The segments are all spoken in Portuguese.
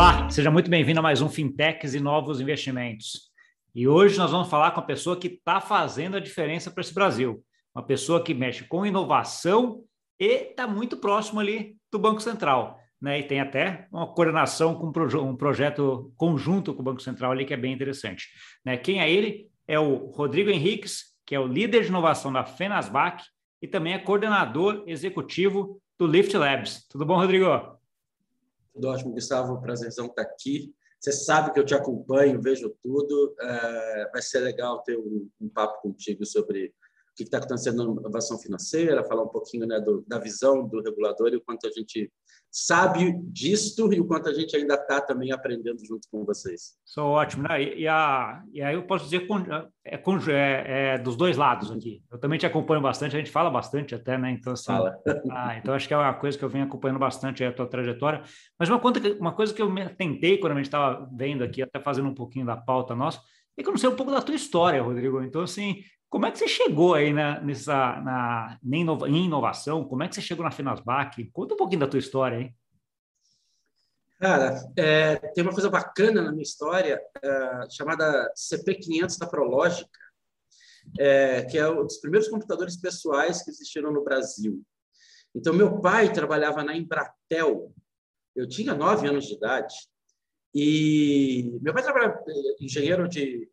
Olá, seja muito bem-vindo a mais um Fintechs e Novos Investimentos. E hoje nós vamos falar com a pessoa que está fazendo a diferença para esse Brasil. Uma pessoa que mexe com inovação e está muito próximo ali do Banco Central. Né? E tem até uma coordenação com um projeto conjunto com o Banco Central ali que é bem interessante. Né? Quem é ele? É o Rodrigo Henriques, que é o líder de inovação da Fenasbac e também é coordenador executivo do Lift Labs. Tudo bom, Rodrigo? Tudo ótimo, Gustavo. Prazerzão estar aqui. Você sabe que eu te acompanho, vejo tudo. É, vai ser legal ter um, papo contigo sobre o que está acontecendo na inovação financeira, falar um pouquinho né, do, da visão do regulador e o quanto a gente sabe disto e o quanto a gente ainda está também aprendendo junto com vocês. Sou ótimo, né? E, e, a, e aí eu posso dizer é, é, é, dos dois lados aqui. Eu também te acompanho bastante, a gente fala bastante até, né? Então, assim, fala. Ah, então acho que é uma coisa que eu venho acompanhando bastante a tua trajetória. Mas uma, conta, uma coisa que eu me tentei quando a gente estava vendo aqui, até fazendo um pouquinho da pauta nossa, é que eu não sei um pouco da tua história, Rodrigo. Então, assim, como é que você chegou aí na, nessa, na, em inovação? Como é que você chegou na Finasbac? Conta um pouquinho da tua história aí. Cara, é, tem uma coisa bacana na minha história é, chamada CP500 da Prológica, é, que é um dos primeiros computadores pessoais que existiram no Brasil. Então, meu pai trabalhava na Embratel. Eu tinha nove anos de idade. E meu pai trabalhava é, engenheiro de,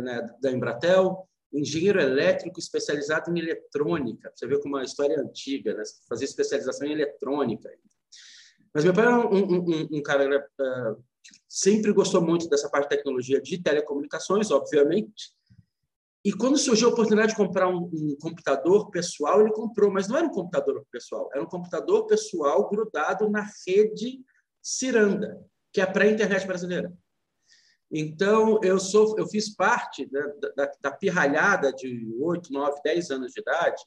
né, da Embratel, engenheiro elétrico especializado em eletrônica. Você vê como uma história antiga, né? Fazer especialização em eletrônica. Mas meu pai era um, um, um cara uh, que sempre gostou muito dessa parte de tecnologia de telecomunicações, obviamente. E quando surgiu a oportunidade de comprar um, um, computador pessoal, ele comprou, mas não era um computador pessoal, era um computador pessoal grudado na rede Ciranda, que é a pré-internet brasileira. Então, eu sou, eu fiz parte né, da, da pirralhada de 8, 9, 10 anos de idade,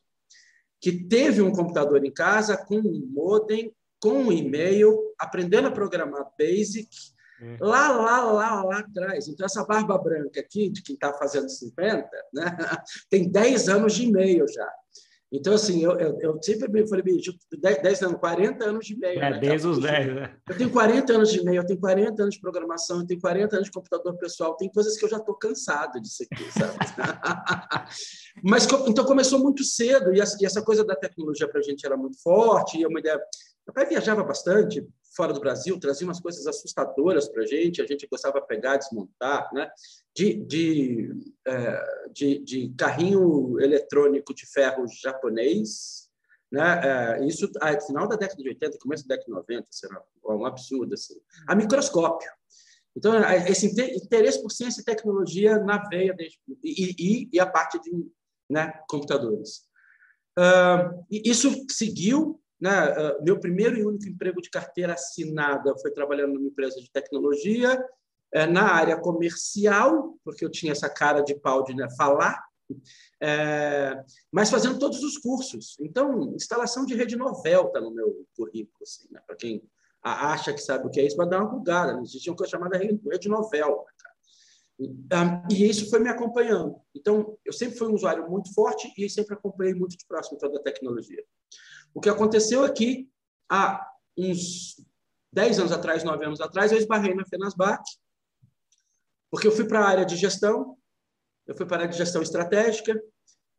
que teve um computador em casa com um modem, com um e-mail, aprendendo a programar BASIC, hum. lá, lá, lá, lá atrás. Então, essa barba branca aqui, de quem está fazendo 50, né, tem 10 anos de e-mail já. Então, assim, eu, eu, eu sempre me falei, bicho, 10, 10 anos, 40 anos de e-mail. É, né, desde os 10, né? Eu tenho 40 anos de e-mail, eu tenho 40 anos de programação, eu tenho 40 anos de computador pessoal, tem coisas que eu já estou cansado disso aqui, sabe? Mas, então, começou muito cedo, e essa coisa da tecnologia para a gente era muito forte, e é uma ideia... Meu pai viajava bastante, fora do Brasil, trazia umas coisas assustadoras para a gente, a gente gostava de pegar, desmontar, né? de, de, é, de, de carrinho eletrônico de ferro japonês, né? É, isso a final da década de 80, começo da década de 90, será um absurdo assim. A microscópio. Então, esse interesse por ciência e tecnologia na veia desde, e, e, e a parte de né, computadores. Uh, isso seguiu né? Uh, meu primeiro e único emprego de carteira assinada foi trabalhando numa empresa de tecnologia, uh, na área comercial, porque eu tinha essa cara de pau de né, falar, uh, mas fazendo todos os cursos. Então, instalação de rede novel está no meu currículo, assim, né? para quem acha que sabe o que é isso, vai dar uma bugada. Né? Existia uma coisa chamada rede novel. Né, e isso foi me acompanhando. Então, eu sempre fui um usuário muito forte e sempre acompanhei muito de próximo toda a tecnologia. O que aconteceu aqui, é há uns 10 anos atrás, 9 anos atrás, eu esbarrei na Fenasbac, porque eu fui para a área de gestão, eu fui para a área de gestão estratégica,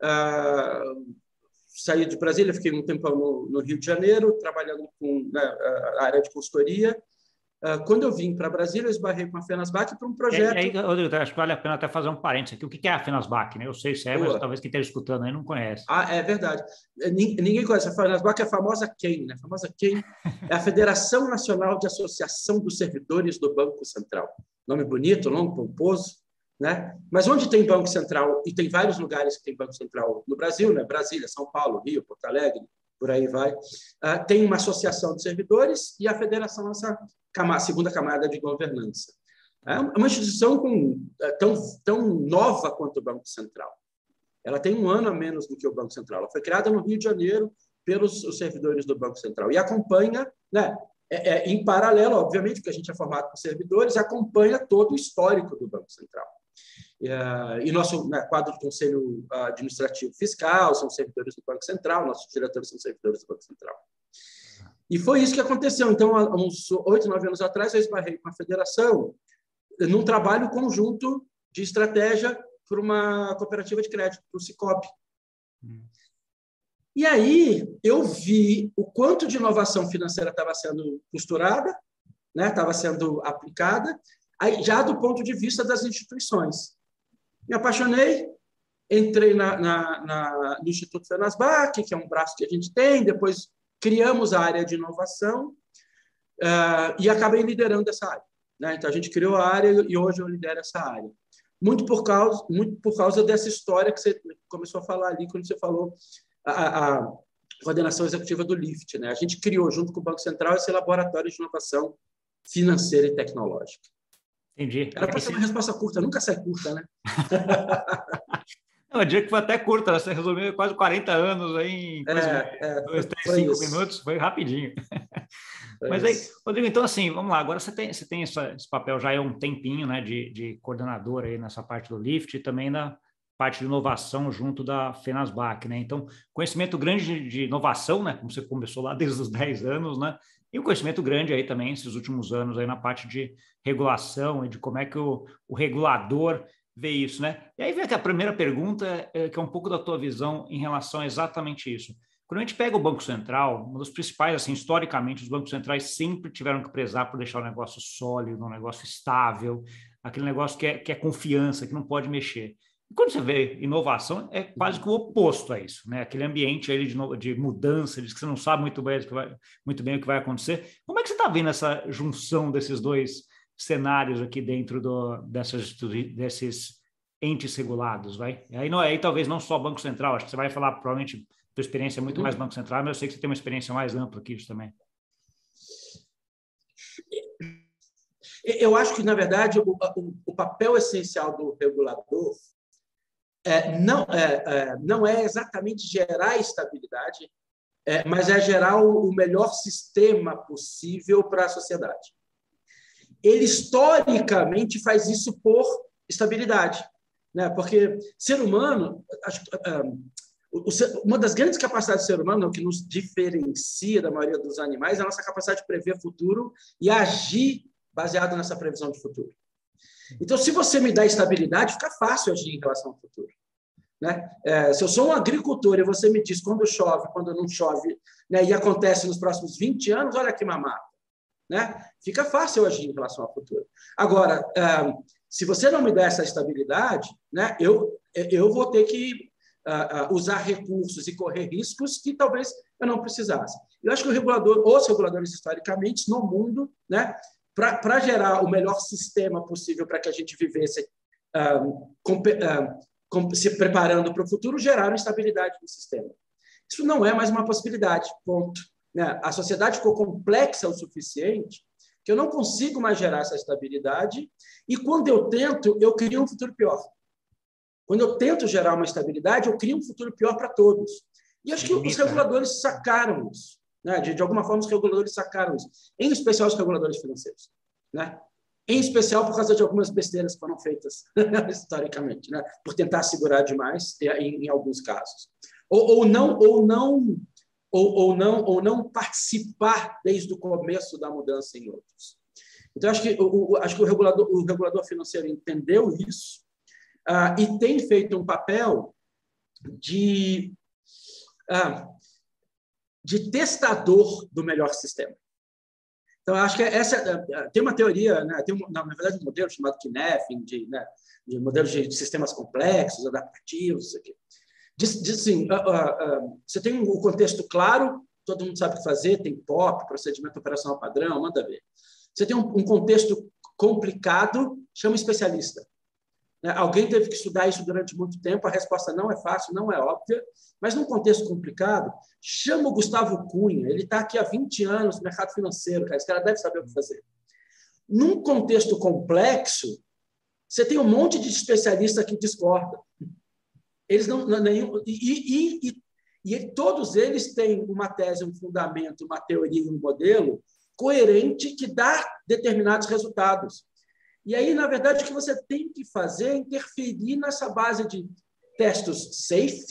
uh, saí de Brasília, fiquei um tempão no, no Rio de Janeiro, trabalhando com né, a área de consultoria, quando eu vim para Brasília, eu esbarrei com a Fenasbac para um projeto. E, aí, Rodrigo, acho que vale a pena até fazer um parênteses aqui. O que é a Fenasbac? Né? Eu sei se é, Boa. mas talvez quem esteja escutando aí não conhece. Ah, é verdade. Ninguém conhece. A Fenasbac é a famosa quem, né? A famosa quem é a Federação Nacional de Associação dos Servidores do Banco Central. Nome bonito, longo, pomposo. Né? Mas onde tem Banco Central, e tem vários lugares que tem Banco Central no Brasil, né? Brasília, São Paulo, Rio, Porto Alegre, por aí vai, uh, tem uma associação de servidores e a federação, essa camada, segunda camada de governança. É uma instituição com, é, tão, tão nova quanto o Banco Central. Ela tem um ano a menos do que o Banco Central. Ela foi criada no Rio de Janeiro pelos servidores do Banco Central e acompanha, né, é, é, em paralelo, obviamente, porque a gente é formado por servidores, acompanha todo o histórico do Banco Central. E, e nosso né, quadro de conselho administrativo fiscal são servidores do Banco Central, nossos diretores são servidores do Banco Central. E foi isso que aconteceu. Então, há uns oito, nove anos atrás, eu esbarrei com a federação num trabalho conjunto de estratégia para uma cooperativa de crédito, para o Cicobi. Hum. E aí eu vi o quanto de inovação financeira estava sendo costurada, né, estava sendo aplicada, aí, já do ponto de vista das instituições. Me apaixonei, entrei na, na, na, no Instituto Fenasbac, que é um braço que a gente tem, depois criamos a área de inovação uh, e acabei liderando essa área. Né? Então, a gente criou a área e hoje eu lidero essa área. Muito por causa, muito por causa dessa história que você começou a falar ali, quando você falou a, a coordenação executiva do LIFT. Né? A gente criou, junto com o Banco Central, esse laboratório de inovação financeira e tecnológica. Entendi. Era para ser uma resposta curta, nunca sai curta, né? Não, eu diria que foi até curta, né? você resumiu quase 40 anos aí em é, é, dois, três, cinco isso. minutos, foi rapidinho. Foi Mas aí, Rodrigo, então assim, vamos lá, agora você tem, você tem essa, esse papel já há um tempinho, né, de, de coordenador aí nessa parte do Lift e também na parte de inovação junto da Fenasbac, né? Então, conhecimento grande de, de inovação, né, como você começou lá desde os 10 anos, né? E um conhecimento grande aí também, esses últimos anos, aí na parte de regulação e de como é que o, o regulador vê isso, né? E aí vem a primeira pergunta, é, que é um pouco da tua visão em relação a exatamente isso. Quando a gente pega o Banco Central, um dos principais, assim, historicamente, os bancos centrais sempre tiveram que prezar por deixar o negócio sólido, um negócio estável, aquele negócio que é, que é confiança, que não pode mexer. Quando você vê inovação, é quase que o oposto a isso, né? Aquele ambiente aí de, de mudança, de que você não sabe muito bem, vai, muito bem o que vai acontecer. Como é que você está vendo essa junção desses dois cenários aqui dentro do, dessas, desses entes regulados, vai? Aí, não, aí talvez não só Banco Central, acho que você vai falar provavelmente tua experiência é muito uhum. mais Banco Central, mas eu sei que você tem uma experiência mais ampla que isso também. Eu acho que, na verdade, o, o, o papel essencial do regulador é, não, é, é, não é exatamente gerar estabilidade, é, mas é gerar o, o melhor sistema possível para a sociedade ele historicamente faz isso por estabilidade, né? Porque ser humano, ah, uma das grandes capacidades do ser humano, que nos diferencia da maioria dos animais, é a nossa capacidade de prever futuro e agir baseado nessa previsão de futuro. Então, se você me dá estabilidade, fica fácil agir em relação ao futuro. Né? É, se eu sou um agricultor e você me diz quando chove, quando não chove, né, e acontece nos próximos 20 anos, olha que mamata. Né? Fica fácil agir em relação ao futuro. Agora, se você não me der essa estabilidade, né, eu, eu vou ter que usar recursos e correr riscos que talvez eu não precisasse. Eu acho que o regulador, os reguladores historicamente no mundo, né, para gerar o melhor sistema possível para que a gente vivesse com, um, se preparando para o futuro, geraram estabilidade no sistema. Isso não é mais uma possibilidade, ponto. Né? A sociedade ficou complexa o suficiente que eu não consigo mais gerar essa estabilidade e quando eu tento, eu crio um futuro pior. Quando eu tento gerar uma estabilidade, eu crio um futuro pior para todos. E acho que os reguladores sacaram isso. Né? De, de alguma forma, os reguladores sacaram isso. Em especial os reguladores financeiros. Né? Em especial por causa de algumas besteiras que foram feitas historicamente, né? por tentar segurar demais em, em alguns casos. Ou, ou, não, ou não ou, ou, não, ou não participar desde o começo da mudança em outros. Então, acho que o, acho que o, regulador, o regulador financeiro entendeu isso uh, e tem feito um papel de, uh, de testador do melhor sistema. Então, acho que essa uh, tem uma teoria, né, tem, na verdade, um modelo chamado Kinefin, de, né, de modelos de sistemas complexos, adaptativos, isso aqui. Diz, diz assim, uh, uh, uh, você tem um contexto claro, todo mundo sabe o que fazer, tem POP, procedimento operacional padrão, manda ver. Você tem um, um contexto complicado, chama especialista. Né? Alguém teve que estudar isso durante muito tempo, a resposta não é fácil, não é óbvia, mas num contexto complicado, chama o Gustavo Cunha, ele está aqui há 20 anos no mercado financeiro, cara, esse cara deve saber o que fazer. Num contexto complexo, você tem um monte de especialista que discorda. Eles não, não nenhum, e, e, e, e todos eles têm uma tese, um fundamento, uma teoria, um modelo coerente que dá determinados resultados. E aí, na verdade, o que você tem que fazer é interferir nessa base de testes safe,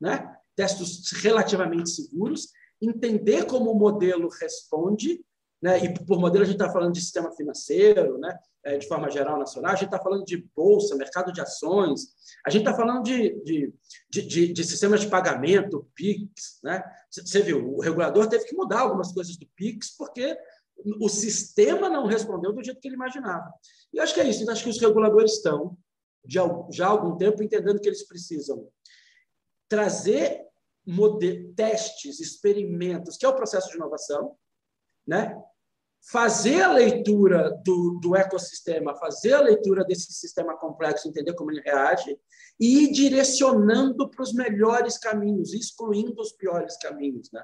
né? testes relativamente seguros, entender como o modelo responde, né? e por modelo a gente está falando de sistema financeiro, né? É, de forma geral nacional, a gente está falando de bolsa, mercado de ações, a gente está falando de, de, de, de, sistemas de pagamento, PIX. Né? Você viu, o regulador teve que mudar algumas coisas do PIX porque o sistema não respondeu do jeito que ele imaginava. E acho que é isso. Eu acho que os reguladores estão, já há algum tempo, entendendo que eles precisam trazer testes, experimentos, que é o processo de inovação, né? fazer a leitura do, do ecossistema, fazer a leitura desse sistema complexo, entender como ele reage, e ir direcionando para os melhores caminhos, excluindo os piores caminhos. Né?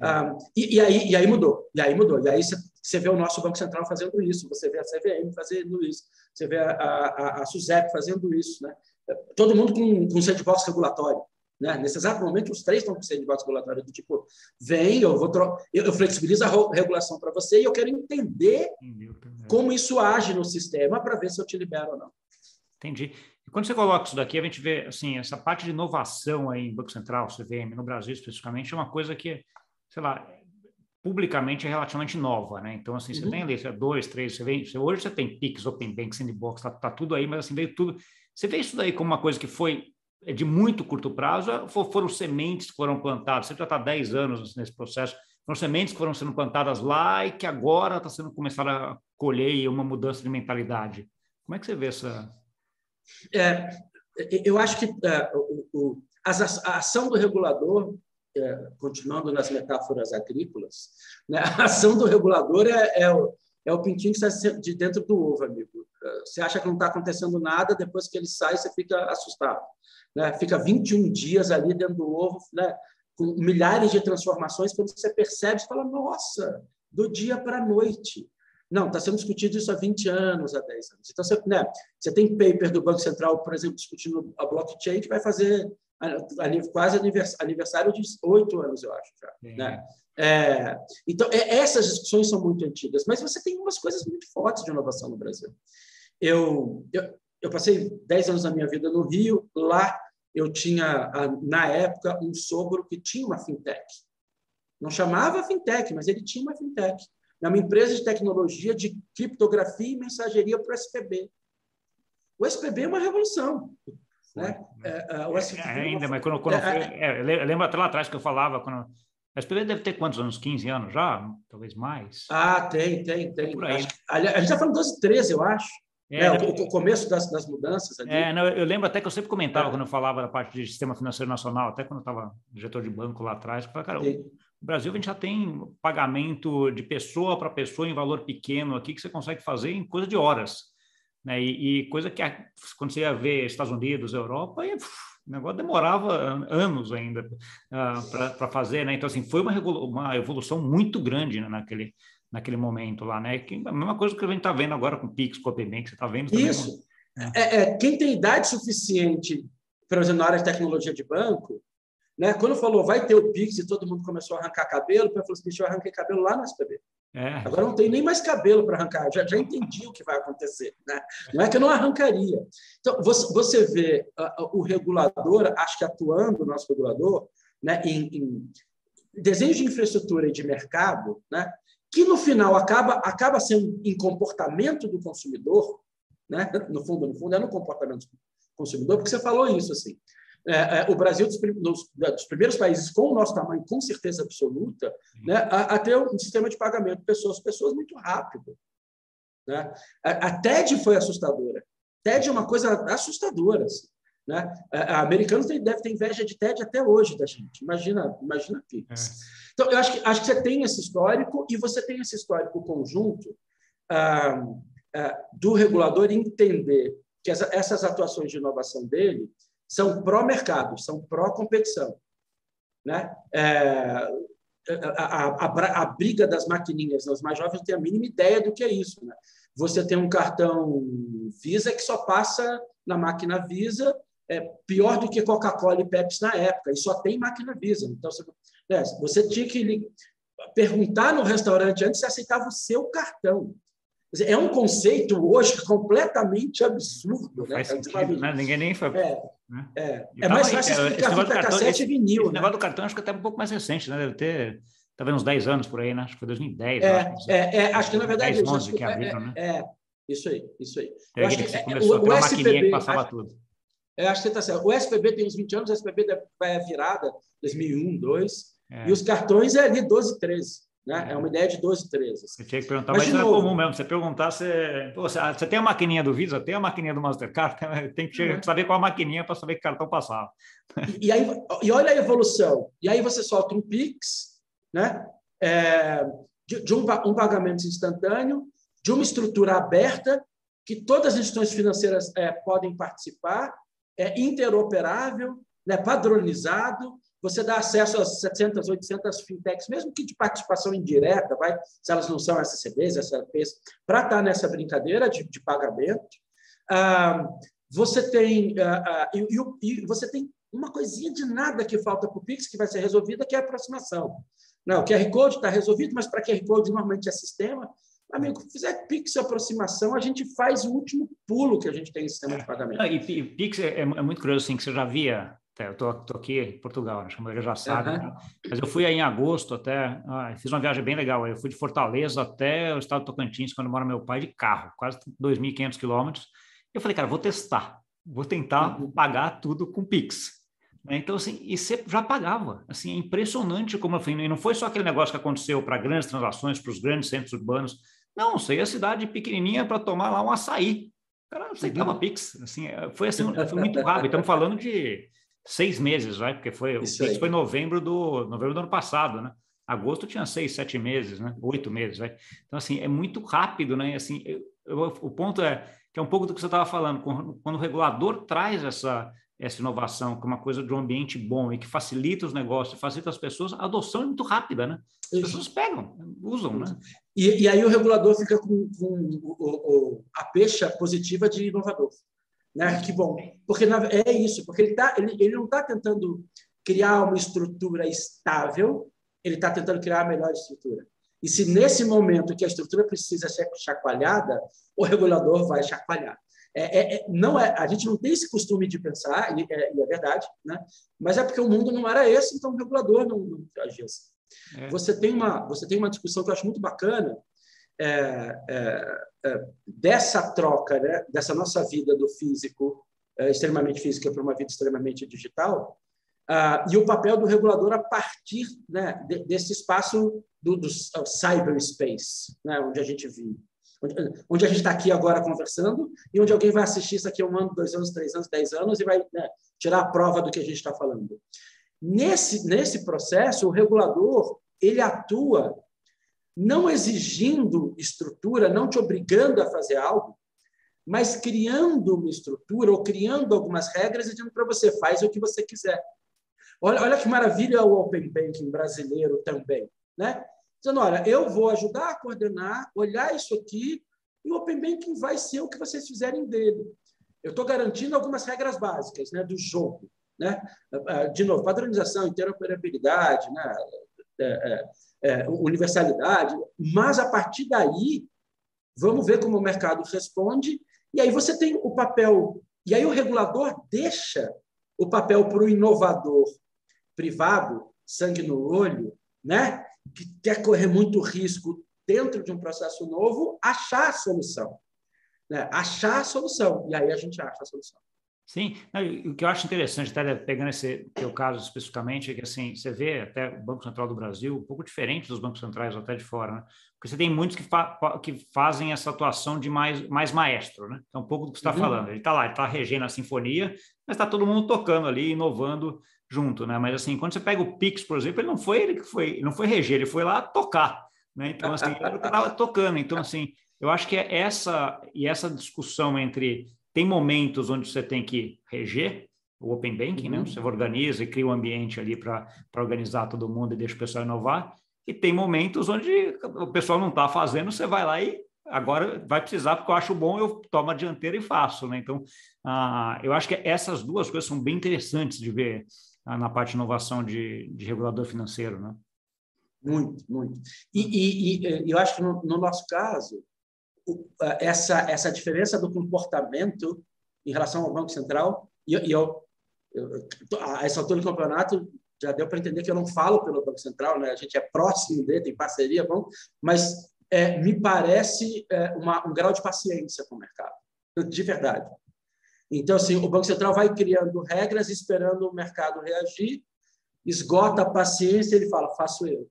Ah, e, e, aí, e aí mudou, e aí mudou. E aí você, vê o nosso Banco Central fazendo isso, você vê a CVM fazendo isso, você vê a, a, a SUSEP fazendo isso. Né? Todo mundo com, com sandbox regulatório. Né? Nesse exato momento, os três estão com sandbox regulatório do tipo, vem, eu vou eu, eu flexibilizo a regulação para você e eu quero entender como isso age no sistema para ver se eu te libero ou não. Entendi. E quando você coloca isso daqui, a gente vê assim, essa parte de inovação aí em Banco Central, CVM, no Brasil especificamente, é uma coisa que, sei lá, publicamente é relativamente nova, né? Então, assim, você uhum. tem ali, você dois, três, você vem, você, hoje você tem Pix, Open Bank, Sandbox, tá, tá tudo aí, mas assim, veio tudo. Você vê isso daí como uma coisa que foi é de muito curto prazo, foram sementes que foram plantadas. Você já está 10 anos nesse processo. Foram sementes que foram sendo plantadas lá e que agora está sendo começar a colher uma mudança de mentalidade. Como é que você vê essa? É, eu acho que é, o, o, a ação do regulador, é, continuando nas metáforas agrícolas, né, a ação do regulador é, é o, é o pintinho que está de dentro do ovo, amigo. Você acha que não está acontecendo nada, depois que ele sai, você fica assustado né? fica 21 dias ali dentro do ovo, né? com milhares de transformações, quando você percebe, você fala, nossa, do dia para a noite. Não, está sendo discutido isso há 20 anos, há 10 anos. Então, você, né, você tem paper do Banco Central, por exemplo, discutindo a blockchain, que vai fazer quase aniversário de oito anos, eu acho. Já, né? É, então, é, essas discussões são muito antigas, mas você tem umas coisas muito fortes de inovação no Brasil. Eu, eu, eu passei 10 anos da minha vida no Rio, lá eu tinha, na época, um sogro que tinha uma fintech. Não chamava fintech, mas ele tinha uma fintech. É uma empresa de tecnologia de criptografia e mensageria para o SPB. O SPB é uma revolução. Né? É, é, SPB é, ainda, mas quando, quando é, é, eu lembro até lá atrás que eu falava, quando a SPB deve ter quantos anos? 15 anos já? Talvez mais? Ah, tem, tem, tem. Por aí. Acho, a gente está falando 12, 13, eu acho. É, né, o, o, começo das, das mudanças. Ali. É, não, eu lembro até que eu sempre comentava é. quando eu falava da parte de sistema financeiro nacional, até quando eu estava diretor de banco lá atrás, eu falava, cara, o Brasil a gente já tem pagamento de pessoa para pessoa em valor pequeno aqui que você consegue fazer em coisa de horas. Né? E, e coisa que quando você ia ver Estados Unidos, Europa, e, uf, o negócio demorava anos ainda uh, ah, para fazer. Né? Então, assim, foi uma, uma evolução muito grande né, naquele, naquele momento lá, né? Que, a mesma coisa que a gente está vendo agora com o Pix, com o Open Bank, você está vendo também. Isso. É. é. É, quem tem idade suficiente, por exemplo, na área de tecnologia de banco, né? Quando falou vai ter o Pix e todo mundo começou a arrancar cabelo, eu falei assim, eu arranquei cabelo lá no SPB. É. Agora não tem nem mais cabelo para arrancar, já, já entendi o que vai acontecer. Né? Não é que eu não arrancaria. Então, você, você vê uh, o regulador, acho que atuando, o nosso regulador, né, em, em desenho de infraestrutura e de mercado, né, que no final acaba, acaba sendo em comportamento do consumidor, né? no fundo, no fundo é no comportamento do consumidor, porque você falou isso assim. É, é, o Brasil dos, dos, dos, primeiros países com o nosso tamanho, com certeza absoluta, né, a, a, ter um sistema de pagamento pessoas pessoas muito rápido. Né? A, a TED foi assustadora. TED é uma coisa assustadora. Assim, né? A, a americanos deve ter inveja de TED até hoje da gente. Imagina, imagina Pix. É. Então, eu acho que, acho que você tem esse histórico e você tem esse histórico conjunto ah, ah, do regulador entender que essa, essas atuações de inovação dele são pró-mercado, são pró-competição. Né? É, a, a, a, briga das maquininhas, os mais jovens têm a mínima ideia do que é isso. Né? Você tem um cartão Visa que só passa na máquina Visa, é pior do que Coca-Cola e Pepsi na época, e só tem máquina Visa. Então, você, né, você tinha que perguntar no restaurante antes se aceitava o seu cartão. É um conceito hoje completamente absurdo. Não né? Sentido, né? Ninguém nem foi. É. Né? É, é mais fácil é, explicar fita cartão, cassete e vinil. Esse né? negócio do cartão acho que é até um pouco mais recente, né? Deve ter talvez uns 10 anos por aí, né? Acho que foi 2010. É, acho, é, é, acho que na verdade. 10, 11 que abriram, né? É, isso aí, isso aí. Eu acho que, que começou o, o SPB, que passava acho, tudo. É, acho que está certo. O SPB tem uns 20 anos, o SPB vai a virada, 2001, 2002, é. e os cartões é ali 12, 13. Né? É uma ideia de 12, 13. Você tinha que perguntar, mas, mas isso novo, é comum mesmo. Você perguntar, você, Pô, você, você, tem a maquininha do Visa, tem a maquininha do Mastercard, tem que saber qual a maquininha para saber que cartão passava. E, e, aí, e olha a evolução. E aí você solta um Pix, né? É, de, de um, um pagamento instantâneo, de uma estrutura aberta, que todas as instituições financeiras é, podem participar, é interoperável, né, padronizado, você dá acesso às 700, 800 fintechs, mesmo que de participação indireta, vai, se elas não são SCBs, SLPs, para estar nessa brincadeira de, de pagamento. Ah, você tem ah, ah, e, e, você tem uma coisinha de nada que falta para o Pix que vai ser resolvida, que é a aproximação. Não, o QR Code está resolvido, mas para QR Code normalmente é sistema. Amigo, fizer Pix aproximação, a gente faz o último pulo que a gente tem em sistema de pagamento. e Pix é, é, muito curioso, assim, que você já via eu tô, tô, aqui em Portugal, acho que a maioria já sabe. Uhum. Né? Mas eu fui aí em agosto até, ah, fiz uma viagem bem legal. Eu fui de Fortaleza até o estado de Tocantins, quando mora meu pai, de carro, quase 2.500 quilômetros. Eu falei, cara, vou testar, vou tentar uhum. pagar tudo com Pix. Né? Então, assim, e você já pagava. Assim, é impressionante como, assim, e não foi só aquele negócio que aconteceu para grandes transações, para os grandes centros urbanos. Não, você ia cidade pequenininha para tomar lá um açaí. O cara aceitava uhum. Pix. Assim, é, foi, assim, foi muito rápido. Estamos falando de seis meses, vai, porque foi isso o foi novembro do novembro do ano passado, né? Agosto tinha seis, sete meses, né? Oito meses, vai. Então assim é muito rápido, né? E, assim, eu, eu, o ponto é que é um pouco do que você estava falando, quando, o regulador traz essa essa inovação como uma coisa de um ambiente bom e que facilita os negócios, facilita as pessoas, a adoção é muito rápida, né? As pessoas pegam, usam, né? E, e aí o regulador fica com, com o, a pecha positiva de inovador. Né? Que bom, porque é isso, porque ele, tá, ele, ele não está tentando criar uma estrutura estável, ele está tentando criar a melhor estrutura. E se nesse momento que a estrutura precisa ser chacoalhada, o regulador vai chacoalhar. É, é, é, não é, a gente não tem esse costume de pensar, e é, e é, verdade, né? mas é porque o mundo não era esse, então o regulador não, não agia assim. É. Você, tem uma, você tem uma discussão que eu acho muito bacana, é, é, é, dessa troca, né, dessa nossa vida do físico, é, extremamente física, para uma vida extremamente digital, ah, e o papel do regulador a partir né, de, desse espaço do, do cyberspace, né, onde a gente vive. Onde, onde a gente está aqui agora conversando e onde alguém vai assistir isso aqui um ano, dois anos, três anos, dez anos e vai né, tirar a prova do que a gente está falando. Nesse, nesse processo, o regulador ele atua não exigindo estrutura, não te obrigando a fazer algo, mas criando uma estrutura ou criando algumas regras e dizendo para você, faz o que você quiser. Olha, olha que maravilha o Open Banking brasileiro também. Né? Dizendo, olha, eu vou ajudar a coordenar, olhar isso aqui, e o Open Banking vai ser o que vocês fizerem dele. Eu estou garantindo algumas regras básicas né, do jogo. Né? De novo, padronização, interoperabilidade, né? É, é, é, universalidade, mas a partir daí, vamos ver como o mercado responde, e aí você tem o papel, e aí o regulador deixa o papel para o inovador privado, sangue no olho, né? que quer correr muito risco dentro de um processo novo, achar a solução. Né? Achar a solução, e aí a gente acha a solução. Sim, o que eu acho interessante, até pegando esse teu caso especificamente, é que assim, você vê até o Banco Central do Brasil um pouco diferente dos bancos centrais até de fora, né? Porque você tem muitos que, fa que fazem essa atuação de mais, mais maestro, né? Então, um pouco do que você está uhum. falando. Ele está lá, ele está regendo a sinfonia, mas está todo mundo tocando ali, inovando junto, né? Mas assim, quando você pega o Pix, por exemplo, ele não foi ele que foi, ele não foi reger, ele foi lá tocar, né? Então, assim, ele estava tocando. Então, assim, eu acho que é essa e essa discussão entre tem momentos onde você tem que reger o Open Banking, né? uhum. né? Você organiza e cria um ambiente ali para organizar todo mundo e deixa o pessoal inovar. E tem momentos onde o pessoal não está fazendo, você vai lá e agora vai precisar, porque eu acho bom, eu tomo a dianteira e faço, né? Então, ah, eu acho que essas duas coisas são bem interessantes de ver ah, na parte de inovação de, de regulador financeiro, né? Muito, muito. E, e, e eu acho que no, no nosso caso, essa, essa diferença do comportamento em relação ao Banco Central, e, eu, a essa altura do campeonato, já deu para entender que eu não falo pelo Banco Central, né? a gente é próximo dele, tem parceria, bom, mas é, me parece é, uma, um grau de paciência com o mercado, de verdade. Então, assim, o Banco Central vai criando regras, esperando o mercado reagir, esgota a paciência, ele fala, faço eu.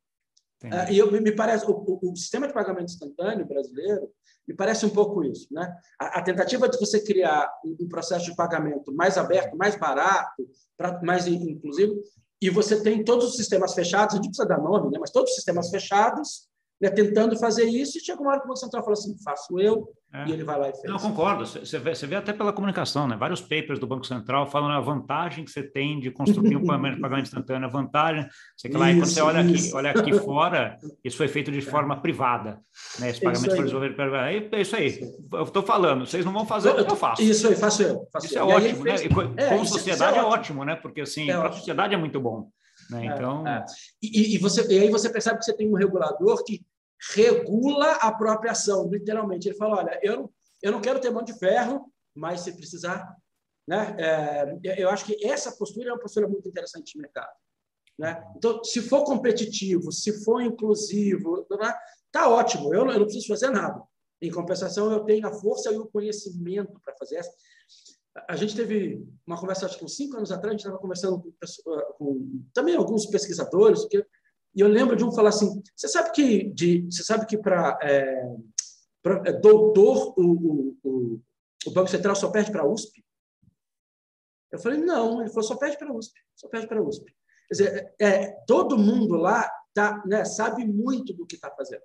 É, e eu, me parece, o, o, o, sistema de pagamento instantâneo brasileiro me parece um pouco isso. Né? A, a tentativa de você criar um, um, processo de pagamento mais aberto, mais barato, pra, mais inclusivo, e você tem todos os sistemas fechados, a gente precisa dar nome, né? mas todos os sistemas fechados, né, tentando fazer isso, e chega uma hora que o Banco Central fala assim, faço eu, é. e ele vai lá e faz. Não, concordo. Você vê, você vê até pela comunicação, né? Vários papers do Banco Central falam a vantagem que você tem de construir um pagamento instantâneo, a vantagem, sei que lá, isso, e quando você olha aqui, olha aqui fora, isso foi feito de forma privada, né? Esse pagamento foi resolvido é isso aí. Eu estou falando, vocês não vão fazer, eu, eu faço. Isso aí, faço eu. Faço isso é eu. é ótimo, né? Fez... né? Como sociedade é ótimo. é ótimo, né? Porque assim, para a sociedade é muito bom. Né? Então... É, e, e, você, e aí você percebe que você tem um regulador que regula a própria ação, literalmente. Ele fala: olha, eu, eu não quero ter mão de ferro, mas se precisar. Né? É, eu acho que essa postura é uma postura muito interessante de mercado. Né? Então, se for competitivo, se for inclusivo, tá ótimo, eu não, eu não preciso fazer nada. Em compensação, eu tenho a força e o conhecimento para fazer essa. A gente teve uma conversa, acho que uns cinco anos atrás, a gente estava conversando com, com, também alguns pesquisadores, que e eu lembro de um falar assim: você sabe que de, você sabe que para é, é, doutor o, o, o, o, Banco Central só perde para a USP? Eu falei não. Ele falou só perde para a USP, só perde para a USP. Quer dizer, é, é, todo mundo lá tá, né, sabe muito do que está fazendo.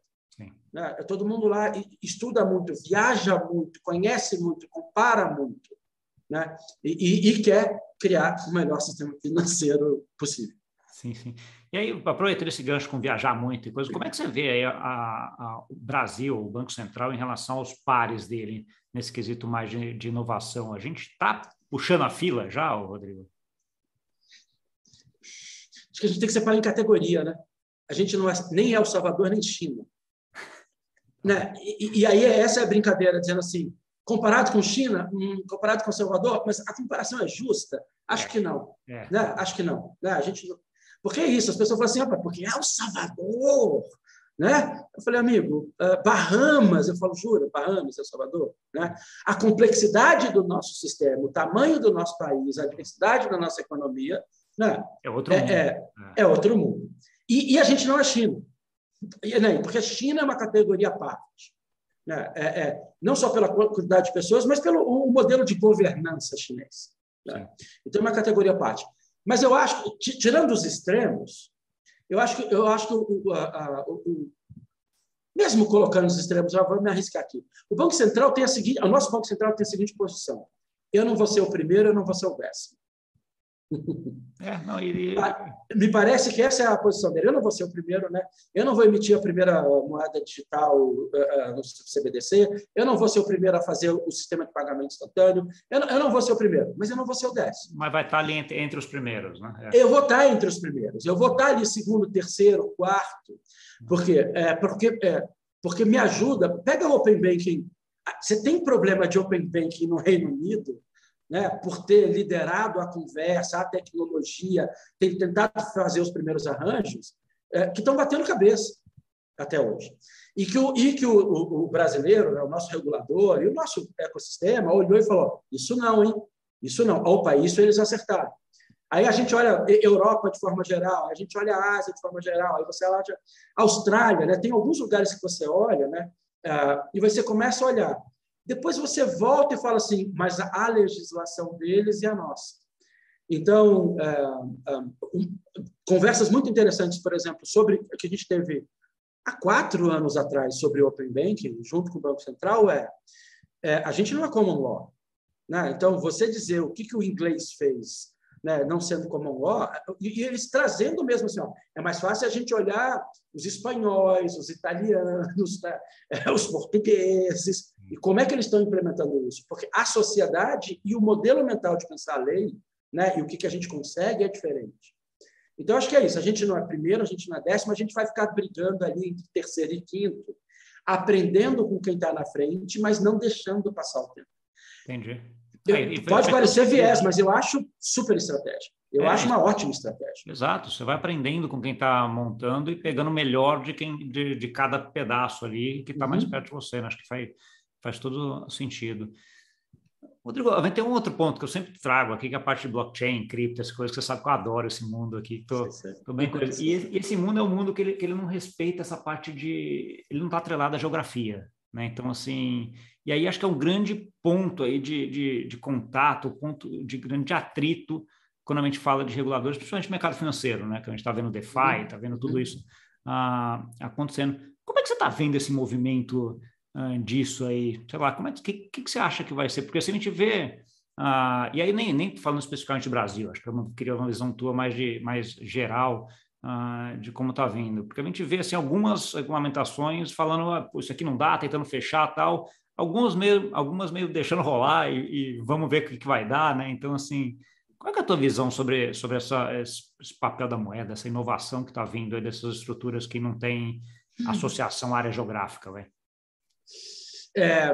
Né? Todo mundo lá estuda muito, viaja muito, conhece muito, compara muito, né? e, e, e quer criar o melhor sistema financeiro possível. Sim, sim. E aí, aproveitando esse gancho com viajar muito e coisa, como é que você vê a, a, o Brasil, o Banco Central, em relação aos pares dele, nesse quesito mais de, de inovação? A gente está puxando a fila já, Rodrigo? Acho que a gente tem que separar em categoria, né? A gente não é, nem é El Salvador, nem China. Né? E, e aí essa é a brincadeira, dizendo assim, comparado com China, hum, comparado com Salvador, mas a comparação é justa? Acho que não. É. Né? Acho que não. Né? A gente porque é isso, as pessoas falam assim, ah, porque é o Salvador, né? Eu falei, amigo, uh, Bahamas, eu falo, jura, Bahamas é o Salvador, né? A complexidade do nosso sistema, o tamanho do nosso país, a diversidade da nossa economia, né? É outro mundo. É, é, é outro mundo. E, e, a gente não é China, né? porque a China é uma categoria à parte. Né? É, é, não só pela quantidade de pessoas, mas pelo o modelo de governança chinês. Né? Então, é uma categoria à parte. Mas eu acho, tirando os extremos, eu acho que, eu acho que o, a, o, o, mesmo colocando os extremos, eu vou me arriscar aqui. O Banco Central tem a seguinte, o nosso Banco Central tem a seguinte posição: eu não vou ser o primeiro, eu não vou ser o décimo. É, não, ele... Ah, me parece que essa é a posição dele. Eu não vou ser o primeiro, né? Eu não vou emitir a primeira moeda digital uh, no CBDC. Eu não vou ser o primeiro a fazer o sistema de pagamento instantâneo. Eu não, eu não vou ser o primeiro, mas eu não vou ser o décimo. Mas vai estar ali entre, entre os primeiros, né? É. Eu vou estar entre os primeiros. Eu vou estar ali segundo, terceiro, quarto. Por quê? É, porque, é, porque me ajuda. Pega o Open Banking. Você tem problema de Open Banking no Reino Unido? Né, por ter liderado a conversa, a tecnologia, tem tentado fazer os primeiros arranjos, é, que estão batendo cabeça até hoje. E que o, e que o, o, o brasileiro, né, o nosso regulador e o nosso ecossistema olhou e falou: Isso não, hein? Isso não. Opa, isso eles acertaram. Aí a gente olha Europa de forma geral, a gente olha a Ásia de forma geral, aí você olha a Austrália, né? tem alguns lugares que você olha, né? Uh, e você começa a olhar depois você volta e fala assim, mas a legislação deles e a nossa. Então, é, é, conversas muito interessantes, por exemplo, sobre o que a gente teve há quatro anos atrás sobre o Open Banking, junto com o Banco Central, é, é a gente não é common law. Né? Então, você dizer o que, que o inglês fez né, não sendo common law, e, eles trazendo mesmo assim, ó, é mais fácil a gente olhar os espanhóis, os italianos, né, os portugueses, e como é que eles estão implementando isso? Porque a sociedade e o modelo mental de pensar a lei, né, e o que, que a gente consegue é diferente. Então, acho que é isso. A gente não é primeiro, a gente não é décimo, a gente vai ficar brigando ali entre terceiro e quinto, aprendendo com quem está na frente, mas não deixando passar o tempo. Entendi. É, pode parecer viés, mas eu acho super estratégia. Eu é, acho uma ótima estratégia. Exato. Você vai aprendendo com quem está montando e pegando o melhor de quem de, de cada pedaço ali que está uhum. mais perto de você. Né? Acho que faz, faz todo sentido. Rodrigo, tem um outro ponto que eu sempre trago aqui, que é a parte de blockchain, cripto, essas coisas que você sabe que eu adoro esse mundo aqui. Tô, tô bem e esse mundo é um mundo que ele, que ele não respeita essa parte de. Ele não está atrelado à geografia. Né? Então, assim, e aí acho que é um grande ponto aí de, de, de contato, ponto de grande atrito quando a gente fala de reguladores, principalmente mercado financeiro, né? Que a gente está vendo DeFi, está vendo tudo isso ah, acontecendo. Como é que você está vendo esse movimento ah, disso aí? Sei lá, como é que, que, que, você acha que vai ser? Porque se a gente vê, ah, e aí nem, nem falando especificamente do Brasil, acho que eu queria uma visão tua mais, de, mais geral uh, de como está vindo. Porque a gente vê assim, algumas regulamentações falando, ah, isso aqui não dá, tentando fechar tal, algumas meio, algumas meio deixando rolar e, e vamos ver o que, que, vai dar, né? Então, assim, qual é, é a tua visão sobre, sobre essa, esse papel da moeda, essa inovação que está vindo aí dessas estruturas que não têm associação à área geográfica, velho? É,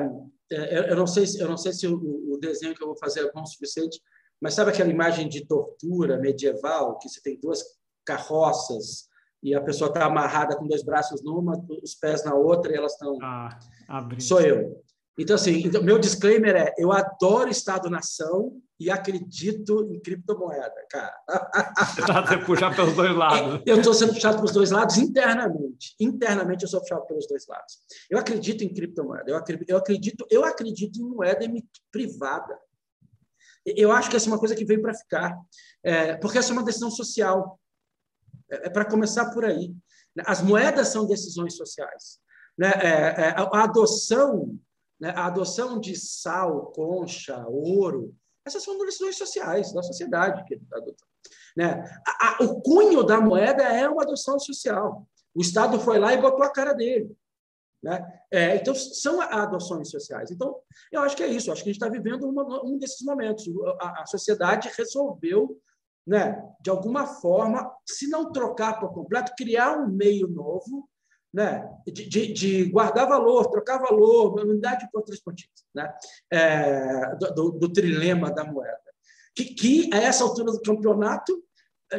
é, eu não sei se eu não sei se o, o, desenho que eu vou fazer é bom o suficiente, mas sabe aquela imagem de tortura medieval que você tem duas carroças e a pessoa está amarrada com dois braços numa, os pés na outra e elas estão. Ah, Sou eu. Então, assim, então, meu disclaimer é: eu adoro Estado-nação e acredito em criptomoeda, cara. Você está sendo puxado pelos dois lados. É, eu estou sendo puxado pelos dois lados internamente. Internamente, eu sou puxado pelos dois lados. Eu acredito em criptomoeda. Eu acredito, eu acredito, eu acredito em moeda privada. Eu acho que essa é uma coisa que veio para ficar, é, porque essa é uma decisão social. É, é para começar por aí. As moedas são decisões sociais. Né? É, é, a adoção, né? a adoção de sal, concha, ouro, essas são decisões sociais da sociedade que está adotando. Né? A, a, o cunho da moeda é uma adoção social. O Estado foi lá e botou a cara dele. Né? É, então, são adoções sociais. Então, eu acho que é isso. Acho que a gente está vivendo uma, um desses momentos. A, a sociedade resolveu né, de alguma forma, se não trocar por completo, criar um meio novo né, de, de, de guardar valor, trocar valor, unidade por três pontinhos, né, é, do, do, trilema da moeda. Que, que, a essa altura do campeonato,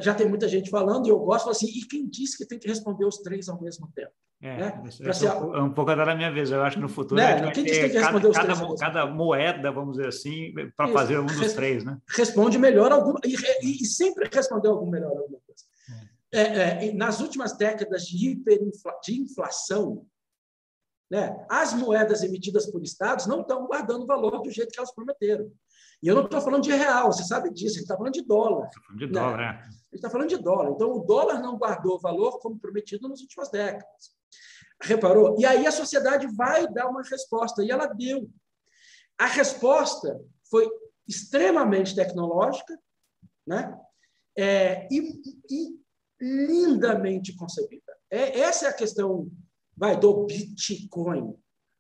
já tem muita gente falando, e eu gosto, assim, e quem disse que tem que responder os três ao mesmo tempo? É, né? é, ser... é um pouco agora minha vez. Eu acho que no futuro né? vai ter cada, cada, cada, moeda, vamos dizer assim, para fazer um dos três, né? Responde melhor alguma e, e, e sempre respondeu algum melhor alguma coisa. É. é, é nas últimas décadas de hiperinflação, de inflação, né? As moedas emitidas por estados não estão guardando valor do jeito que elas prometeram. E eu não estou falando de real, você sabe disso, a gente está falando de dólar. Está falando de né? dólar, é. A gente está falando de dólar. Então, o dólar não guardou valor como prometido nas últimas décadas. Reparou? E aí a sociedade vai dar uma resposta, e ela deu. A resposta foi extremamente tecnológica né? É, e, e, lindamente concebida. É, essa é a questão vai, do Bitcoin.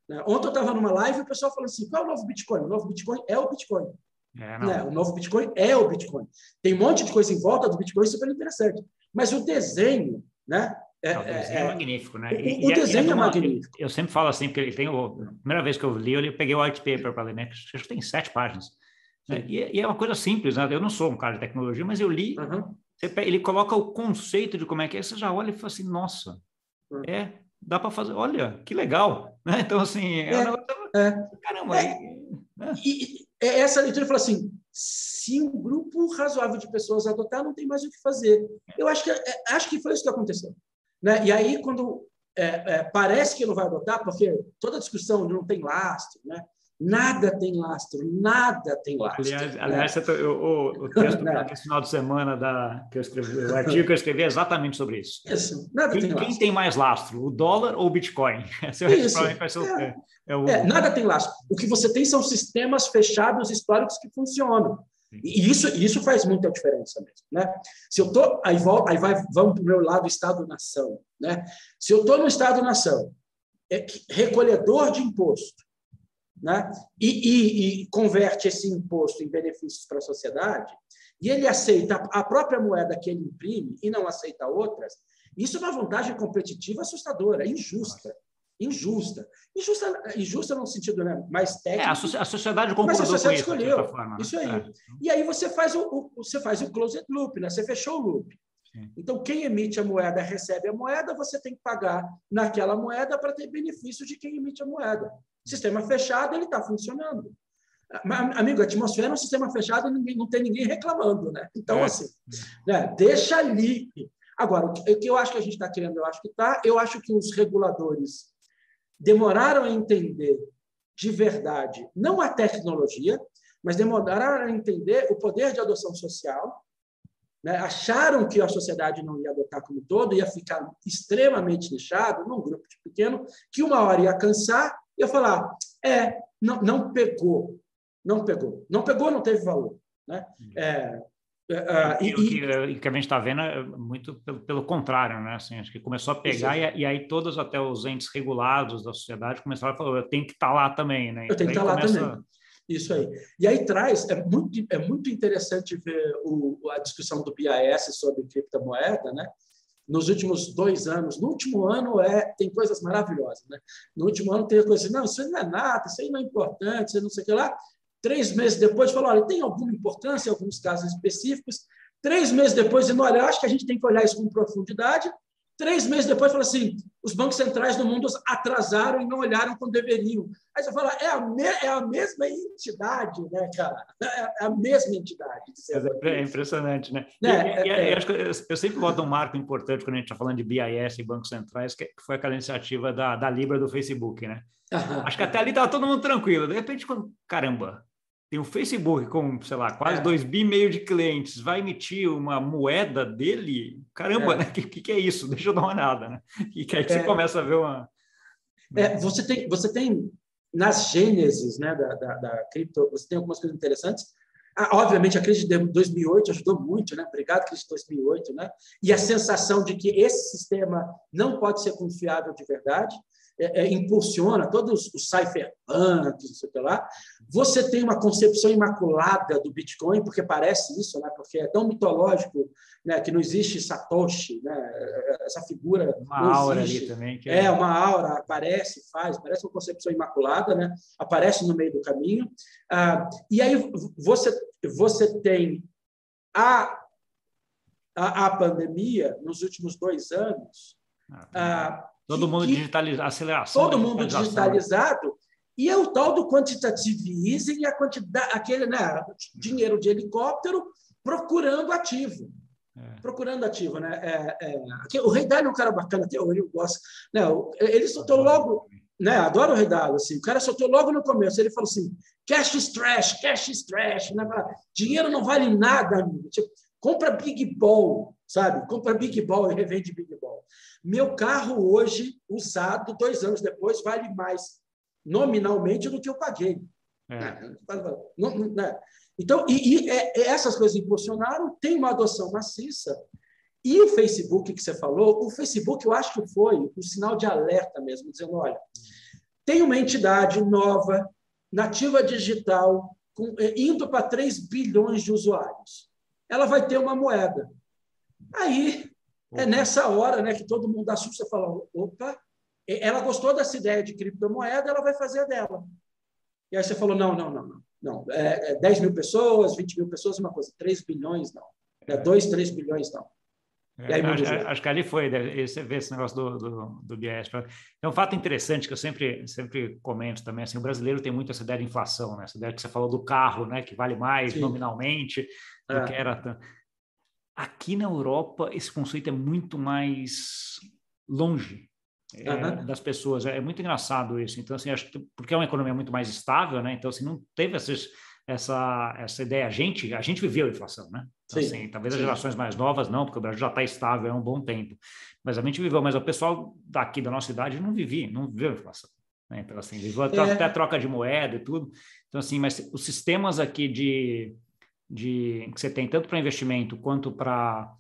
Né? Ontem eu estava numa live e o pessoal falou assim: qual é o novo Bitcoin? O novo Bitcoin é o Bitcoin. É, né? O novo Bitcoin é o Bitcoin. Tem um monte de coisa em volta do Bitcoin super interessante. Mas o desenho, né? É, o desenho é, é, magnífico, né? E, o, é, desenho é, uma, magnífico. Eu sempre falo assim, porque ele tem o, a primeira vez que eu li, eu peguei o white paper para ler, né? Acho que tem sete páginas. Né? E, e, é uma coisa simples, né? Eu não sou um cara de tecnologia, mas eu li. Uhum. ele coloca o conceito de como é que é, você já olha e fala assim, nossa, uhum. é, dá para fazer, olha, que legal, né? Então, assim, é, é, é. caramba. É, né? E, essa leitura fala assim, se um grupo razoável de pessoas adotar, não tem mais o que fazer. Eu acho que, acho que foi isso que aconteceu. Né? E aí, quando é, é, parece que não vai adotar, porque toda discussão não tem lastro, né? Nada tem lastro, nada tem lastro. Aliás, né? aliás o, o, texto desse final de semana da, que eu escrevi, o artigo que eu escrevi é exatamente sobre isso. isso nada quem, tem lastro. quem tem mais lastro, o dólar ou o Bitcoin? Esse é, isso, ser é, é, o... é, nada tem lastro. O que você tem são sistemas fechados históricos que funcionam. E isso, isso faz muita diferença mesmo. Né? Se eu tô, aí, volta, aí vai, vamos para o meu lado Estado-nação. Né? Se eu estou no Estado-nação, é recolhedor de imposto, né? E, e, e, converte esse imposto em benefícios para a sociedade, e ele aceita a própria moeda que ele imprime e não aceita outras, isso é uma vantagem competitiva assustadora, injusta. injusta. Injusta, injusta no sentido né, mais técnico. É, a, sociedade concordou mas a sociedade com isso, escolheu. Forma, né? Isso aí. É. E aí você faz o, o, você faz o closed loop, né? Você fechou o loop. Então, quem emite a moeda recebe a moeda, você tem que pagar naquela moeda para ter benefício de quem emite a moeda. Sistema fechado, ele está funcionando. Mas, amigo, a atmosfera é um sistema fechado, não tem ninguém reclamando, né? Então, é. assim, né, deixa ali. Agora, o que eu acho que a gente está querendo, eu acho que está, eu acho que os reguladores demoraram a entender de verdade, não a tecnologia, mas demoraram a entender o poder de adoção social, né? acharam que a sociedade não ia adotar como todo, ia ficar extremamente nichado, num grupo pequeno, que uma hora ia cansar, ia falar, é, não, não pegou, não pegou. Não pegou, não teve valor. Né? Uhum. É, Uh, e, o que, que, a gente está vendo é muito pelo, pelo, contrário, né? Assim, acho que começou a pegar e, e, aí todos até os entes regulados da sociedade começaram a falar, eu tenho que estar tá lá também, né? Eu tenho que estar tá lá também. Isso aí. E aí traz, é muito, é muito interessante ver o, a discussão do BIS sobre criptomoeda, né? Nos últimos dois anos, no último ano é tem coisas maravilhosas, né? No último ano tem coisa assim, não, isso não é nada, isso aí não é importante, isso não sei o que lá. Três meses depois, falou: olha, tem alguma importância em alguns casos específicos. Três meses depois, dizendo: olha, acho que a gente tem que olhar isso com profundidade. Três meses depois, falou assim: os bancos centrais do mundo atrasaram e não olharam como deveriam. Aí você fala: é a, me, é a mesma entidade, né, cara? É, é a mesma entidade. É, é impressionante, né? né? E, é, é, eu, eu, sempre boto um marco importante quando a gente está falando de BIS e bancos centrais, que foi aquela iniciativa da, da Libra do Facebook, né? Acho que até ali estava todo mundo tranquilo. De repente, quando, caramba, tem o Facebook com, sei lá, quase 2 é. bi e meio de clientes, vai emitir uma moeda dele? Caramba, é. né? O que, que, é isso? Deixa eu dar uma olhada, né? E que aí é. você começa a ver uma... É, você, tem, você tem, nas gênesis né, da, da, da cripto, você tem algumas coisas interessantes. Ah, obviamente, a crise de 2008 ajudou muito, né? Obrigado, crise de 2008, né? E a sensação de que esse sistema não pode ser confiável de verdade é, é, impulsiona todos os cypherpunks, não sei o que lá. Você tem uma concepção imaculada do Bitcoin, porque parece isso, né? porque é tão mitológico né? que não existe Satoshi, né? essa figura. Uma aura ali também. É... é... uma aura, aparece, faz, parece uma concepção imaculada, né? aparece no meio do caminho. Ah, e aí você, você tem a, a, a pandemia, nos últimos dois anos. Ah, ah Todo mundo digitalizado, aceleração. Todo mundo digitalizado. E é o tal do quantitative easing e a quantidade, aquele né, dinheiro de helicóptero procurando ativo. É. Procurando ativo, né? É, é, o Rei Dalio é um cara bacana, até hoje eu gosto. Né, ele soltou logo, né? Adoro o Rei Dalio, assim. O cara soltou logo no começo. Ele falou assim: cash is trash, cash is trash. Né? Dinheiro não vale nada, amigo. Tipo, compra Big Ball, sabe? Compra Big Ball e revende Big Ball. Meu carro hoje, usado, dois anos depois, vale mais nominalmente do que eu paguei. É. Né? né? Então, e, e é, é, essas coisas impulsionaram, tem uma adoção maciça. E o Facebook que você falou, o Facebook eu acho que foi um sinal de alerta mesmo, dizendo, olha, tem uma entidade nova, nativa digital, com, é, indo para 3 bilhões de usuários. Ela vai ter uma moeda. Aí é nessa hora né, que todo mundo assusta e fala: opa, ela gostou dessa ideia de criptomoeda, ela vai fazer a dela. E aí você falou: não, não, não, não. não. É, é 10 mil pessoas, 20 mil pessoas, uma coisa. 3 bilhões, não. É 2, 3 bilhões, não. É, acho, acho, que ali foi, você vê esse negócio do, do, do. É um fato interessante que eu sempre, sempre comento também, assim, o brasileiro tem muito essa ideia de inflação, né? essa ideia que você falou do carro, né? que vale mais Sim. nominalmente do é. que era. Aqui na Europa, esse conceito é muito mais longe é, uhum. das pessoas. É, muito engraçado isso. Então, assim, acho que porque é uma economia muito mais estável, né? Então, assim, não teve essas, essa, essa ideia. A gente, a gente viveu a inflação, né? Então, sim, assim, talvez sim. as gerações mais novas não, porque o Brasil já está estável há um bom tempo. Mas a gente viveu, mas o pessoal daqui da nossa idade não vivia, não viveu a inflação. Né? Então, assim, viveu até, é. até troca de moeda e tudo. Então, assim, mas os sistemas aqui de de que você tem tanto para investimento quanto para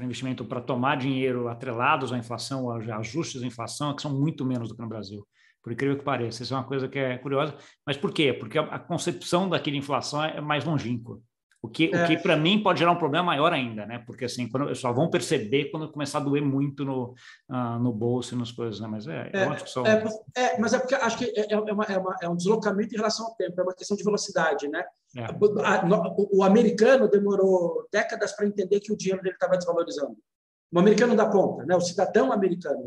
investimento para tomar dinheiro atrelados à inflação, a ajustes à inflação, que são muito menos do que no Brasil. Por incrível que pareça, isso é uma coisa que é curiosa. Mas por quê? Porque a, a concepção daquela inflação é mais longínqua. O que, é. o que para mim pode gerar um problema maior ainda, né? Porque assim, quando, só vão perceber quando começar a doer muito no, uh, no bolso e nas coisas, né? Mas é, é, é, é, mas é porque acho que é, é, uma, é, uma, é, um deslocamento em relação ao tempo, é uma questão de velocidade, né? É. A, a, o, o, americano demorou décadas para entender que o dinheiro dele estava desvalorizando. O americano da ponta, né? O cidadão americano,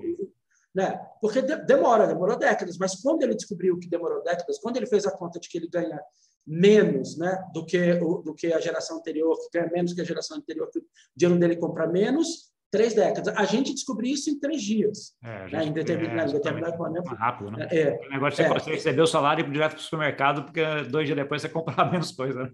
né? Porque demora, demorou décadas, mas quando ele descobriu que demorou décadas, quando ele fez a conta de que ele ganha menos né, do, que, do que a geração anterior, que ganha menos que a geração anterior, que o dinheiro dele compra menos, três décadas. A gente descobriu isso em três dias, é, né, em determinado, é, determinado momento. Rápido, né? É, o negócio é, você receber o salário e ir direto para o supermercado, porque dois dias depois você compra menos coisa. Né?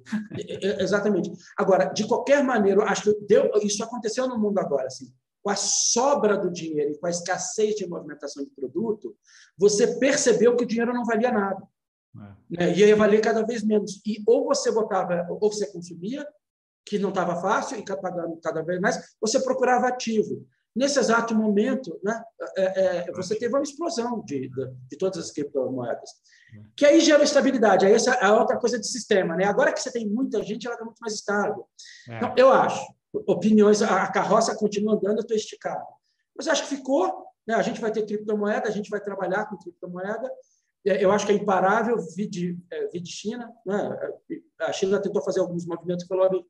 Exatamente. Agora, de qualquer maneira, acho que deu, isso aconteceu no mundo agora. Assim, com a sobra do dinheiro e com a escassez de movimentação de produto, você percebeu que o dinheiro não valia nada. É. Né? Ia valer cada vez menos. E ou você botava, ou você consumia, que não estava fácil, e pagando cada vez mais, você procurava ativo. Nesse exato momento, né, é, é, você teve uma explosão de, de, de, todas as criptomoedas, que aí gera estabilidade. Aí essa é a outra coisa de sistema. Né? Agora que você tem muita gente, ela está muito mais estável. É. Então, eu acho opiniões, a carroça continua andando, eu estou esticado. Mas acho que ficou, né? a gente vai ter criptomoeda, a gente vai trabalhar com criptomoeda, é, eu acho que é imparável, vi de, é, vi de China, né? a China tentou fazer alguns movimentos e falou,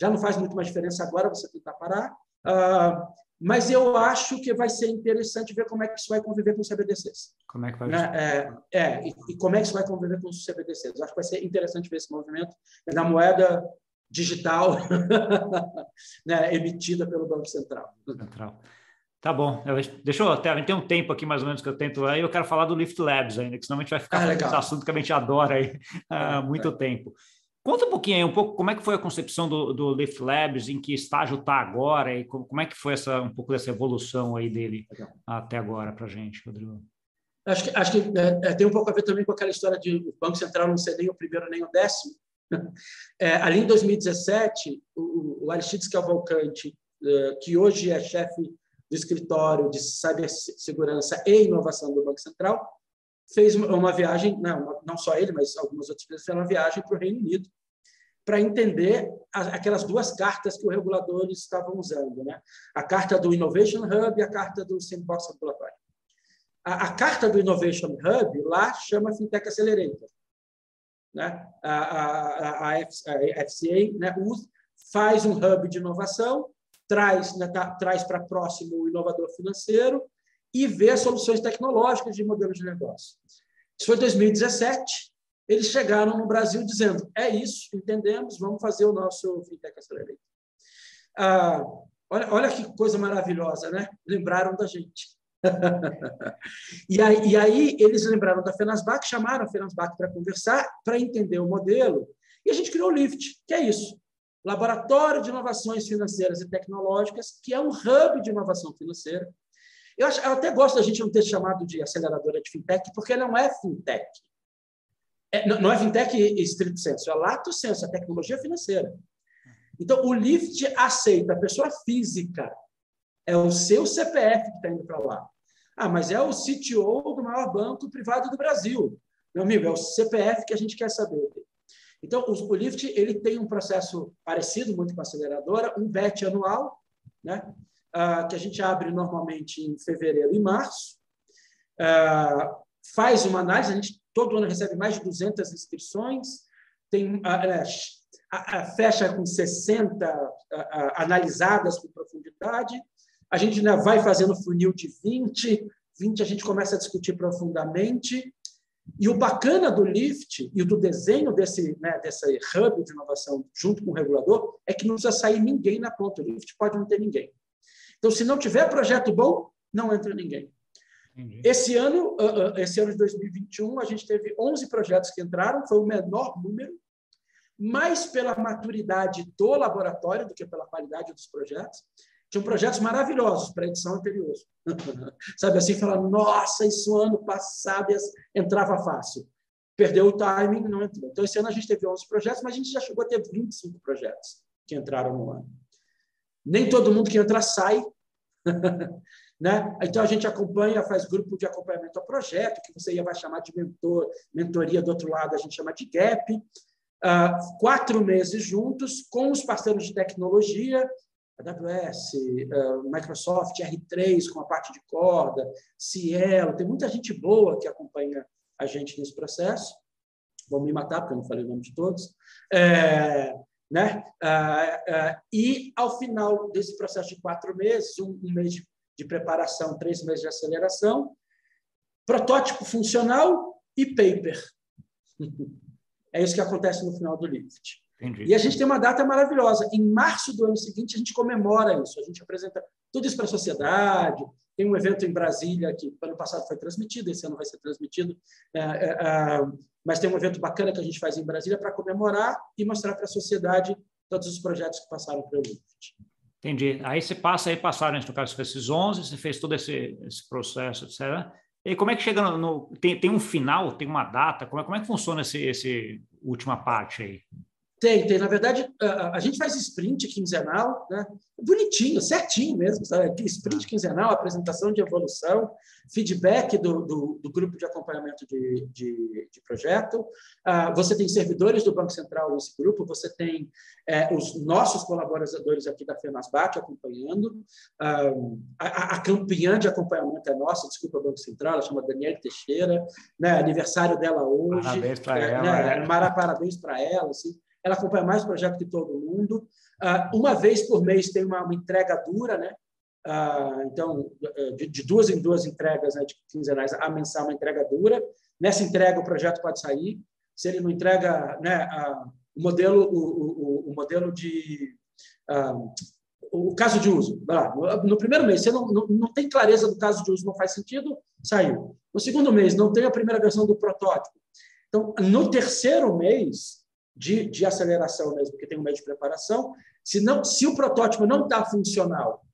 já não faz muito mais diferença agora você tentar parar, uh, mas eu acho que vai ser interessante ver como é que isso vai conviver com os CBDCs. Como é que vai? Né? É, é e, e, como é que isso vai conviver com os CBDCs. Eu acho que vai ser interessante ver esse movimento da moeda digital né, emitida pelo Banco Central. Central. Tá bom. Eu, deixa eu até. Tem um tempo aqui mais ou menos que eu tento aí. Eu quero falar do Lift Labs ainda, que senão a gente vai ficar ah, assunto que a gente adora aí há é, muito é. tempo. Conta um pouquinho aí, um pouco como é que foi a concepção do, do Lift Labs, em que estágio está agora e como, como, é que foi essa um pouco dessa evolução aí dele Legal. até agora para a gente, Rodrigo. Acho que, acho que é, é, tem um pouco a ver também com aquela história de o Banco Central não ser nem o primeiro nem o décimo. É, ali em 2017, o, o Aristides Cavalcante, é, que hoje é chefe do escritório de cibersegurança e inovação do Banco Central, fez uma viagem, não, não só ele, mas algumas outras pessoas fizeram uma viagem para o Reino Unido para entender aquelas duas cartas que os reguladores estavam usando, né? A carta do Innovation Hub e a carta do Sandbox Regulatório. A, a carta do Innovation Hub lá chama Fintech Accelerator né? a, a, a, FCA né? faz um hub de inovação, traz, né, traz para próximo o inovador financeiro e vê soluções tecnológicas de modelos de negócio. Isso foi 2017. Eles chegaram no Brasil dizendo: é isso, entendemos, vamos fazer o nosso Fintech Accelerator. Ah, olha, olha que coisa maravilhosa, né? Lembraram da gente e, aí, e, aí, eles lembraram da Fenasbac, chamaram a Fenasbac para conversar, para entender o modelo, e a gente criou o LIFT, que é isso. Laboratório de Inovações Financeiras e Tecnológicas, que é um hub de inovação financeira. Eu, acho, eu até gosto da gente não ter chamado de aceleradora de fintech, porque não é fintech. É, não é fintech estrito senso, é lato senso, é tecnologia financeira. Então, o LIFT aceita a pessoa física é o seu CPF que está indo para lá. Ah, mas é o CTO do maior banco privado do Brasil. Meu amigo, é o CPF que a gente quer saber. Então, o Lift ele tem um processo parecido muito com a aceleradora, um BET anual, né? Ah, que a gente abre normalmente em fevereiro e março, ah, faz uma análise, a gente todo ano recebe mais de 200 inscrições, tem, ah, fecha com 60 analisadas com profundidade, a gente ainda vai fazendo funil de 20, 20 a gente começa a discutir profundamente. E o bacana do Lift e do desenho desse, né, dessa hub de inovação junto com o regulador é que não precisa sair ninguém na ponta. O Lift pode não ter ninguém. Então, se não tiver projeto bom, não entra ninguém. Entendi. Esse ano, esse ano de 2021, a gente teve 11 projetos que entraram, foi o menor número, mais pela maturidade do laboratório do que pela qualidade dos projetos. Tinham projetos maravilhosos para a edição anterior. Sabe assim, falar, nossa, isso ano passado entrava fácil. Perdeu o timing, não entrou. Então, esse ano a gente teve 11 projetos, mas a gente já chegou a ter 25 projetos que entraram no ano. Nem todo mundo que entra sai. né? Então, a gente acompanha, faz grupo de acompanhamento ao projeto, que você vai chamar de mentor, mentoria do outro lado, a gente chama de gap. uh, quatro meses juntos com os parceiros de tecnologia, AWS, uh, Microsoft, R3 com a parte de corda, Cielo, tem muita gente boa que acompanha a gente nesse processo. Vão me matar, porque eu não falei o nome de todos. É, né? Uh, uh, e, ao final desse processo de quatro meses, um, mês de, preparação, três meses de aceleração, protótipo funcional e paper. é isso que acontece no final do Lift. Entendi. E a gente tem uma data maravilhosa. Em março do ano seguinte, a gente comemora isso. A gente apresenta tudo isso para a sociedade. Tem um evento em Brasília que ano passado foi transmitido, esse ano vai ser transmitido. É, é, é, mas tem um evento bacana que a gente faz em Brasília para comemorar e mostrar para a sociedade todos os projetos que passaram pelo Lift. Entendi. Aí você passa aí, passaram, no caso, esses 11, você fez todo esse, esse processo, etc. E como é que chega no... no tem, tem um final, tem uma data? Como é, como é que funciona esse, esse última parte aí? Tem, tem. Na verdade, a, a gente faz sprint quinzenal, né? bonitinho, certinho mesmo, sabe? sprint quinzenal, apresentação de evolução, feedback do, do, do grupo de acompanhamento de, de, de projeto. Uh, você tem servidores do Banco Central nesse grupo, você tem é, os nossos colaboradores aqui da FENASBAT acompanhando. Uh, a, a, campeã de acompanhamento é nossa, desculpa, Banco Central, ela chama Daniela Teixeira, né? aniversário dela hoje. Parabéns para é, ela. Né? É. Parabéns para ela. Assim ela acompanha mais projeto que todo mundo. Ah, uma vez por mês tem uma, entrega dura, né? Ah, então, de, duas em duas entregas né, de quinzenais, a mensal uma entrega dura. Nessa entrega, o projeto pode sair. Se ele não entrega né, o, modelo, o, o, o modelo de. Uh, o caso de uso, no primeiro mês, você não, não, não tem clareza do caso de uso, não faz sentido, saiu. No segundo mês, não tem a primeira versão do protótipo. Então, no terceiro mês, de, de aceleração mesmo, porque tem um meio de preparação. Se, não, se o protótipo não está funcional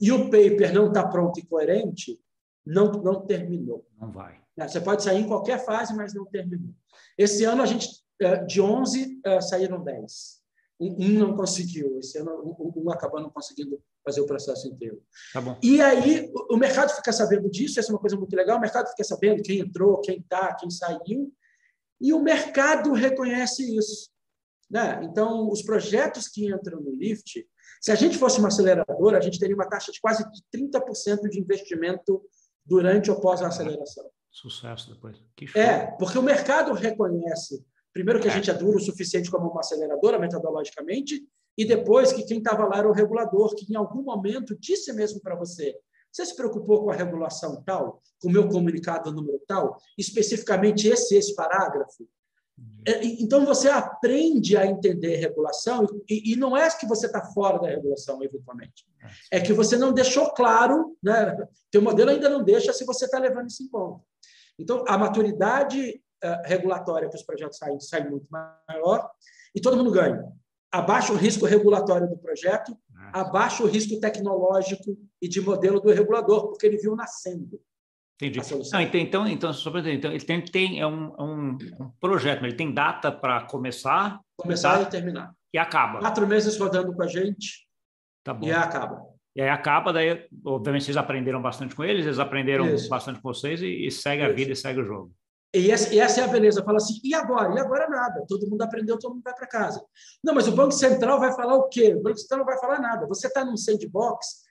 e o paper não está pronto e coerente, não, não terminou. Não vai. É, você pode sair em qualquer fase, mas não terminou. Esse ano, a gente, é, de 11, é, saíram 10. Um não conseguiu. Esse ano, um acabou não conseguindo fazer o processo inteiro. Tá bom. E aí, o mercado fica sabendo disso, essa é uma coisa muito legal. O mercado fica sabendo quem entrou, quem está, quem saiu. E o mercado reconhece isso. Né? Então, os projetos que entram no LIFT, se a gente fosse uma aceleradora, a gente teria uma taxa de quase 30% de investimento durante ou pós a aceleração. Sucesso depois. É, porque o mercado reconhece, primeiro, que a é. gente é duro o suficiente como uma aceleradora, metodologicamente, e depois que quem estava lá era o regulador, que em algum momento disse mesmo para você: você se preocupou com a regulação tal, com o meu comunicado número tal, especificamente esse esse parágrafo? É, então você aprende a entender regulação e, e não é que você está fora da regulação eventualmente, é que você não deixou claro, né? Teu modelo ainda não deixa se você está levando isso em conta. Então a maturidade uh, regulatória que os projetos saem sai muito maior e todo mundo ganha. Abaixa o risco regulatório do projeto abaixa o risco tecnológico e de modelo do regulador, porque ele viu nascendo. Entendi. Não, então, então, sobre, então, ele tem, tem é um, é um, um projeto, mas ele tem data para começar? Começar e terminar. E acaba. Quatro meses rodando com a gente tá bom. e acaba. E aí acaba, daí, obviamente, vocês aprenderam bastante com eles, eles aprenderam Isso. bastante com vocês e, e segue Isso. a vida e segue o jogo. E essa, e essa, é a beleza. Fala assim, e agora? E agora nada. Todo mundo aprendeu, todo mundo vai para casa. Não, mas o Banco Central vai falar o quê? O Banco Central não vai falar nada. Você está num sandbox